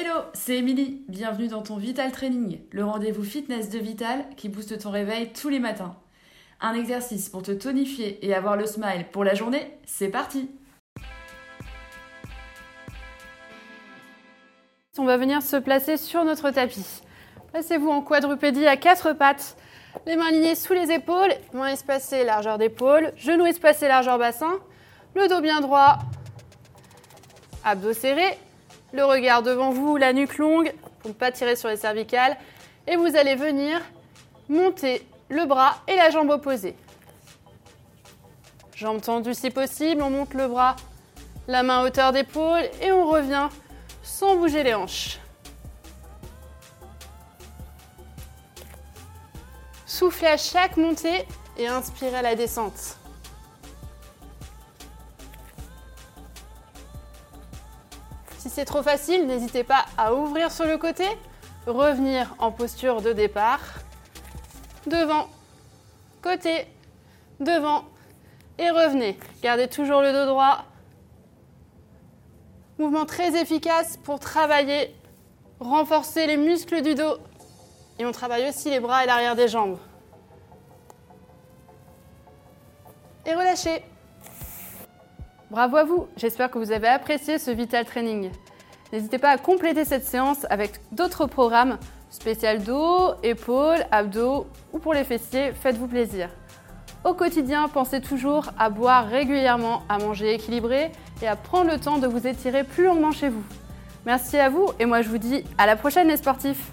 Hello, c'est Émilie. Bienvenue dans ton Vital Training, le rendez-vous fitness de Vital qui booste ton réveil tous les matins. Un exercice pour te tonifier et avoir le smile pour la journée, c'est parti On va venir se placer sur notre tapis. Placez-vous en quadrupédie à quatre pattes, les mains alignées sous les épaules, mains espacées, largeur d'épaule, genoux espacés, largeur bassin, le dos bien droit, abdos serrés, le regard devant vous, la nuque longue pour ne pas tirer sur les cervicales. Et vous allez venir monter le bras et la jambe opposée. Jambe tendue si possible, on monte le bras, la main hauteur d'épaule et on revient sans bouger les hanches. Soufflez à chaque montée et inspirez à la descente. Si c'est trop facile, n'hésitez pas à ouvrir sur le côté, revenir en posture de départ, devant, côté, devant et revenez. Gardez toujours le dos droit. Mouvement très efficace pour travailler, renforcer les muscles du dos et on travaille aussi les bras et l'arrière des jambes. Et relâchez. Bravo à vous, j'espère que vous avez apprécié ce Vital Training. N'hésitez pas à compléter cette séance avec d'autres programmes spécial dos, épaules, abdos ou pour les fessiers, faites-vous plaisir. Au quotidien, pensez toujours à boire régulièrement, à manger équilibré et à prendre le temps de vous étirer plus longuement chez vous. Merci à vous et moi je vous dis à la prochaine les sportifs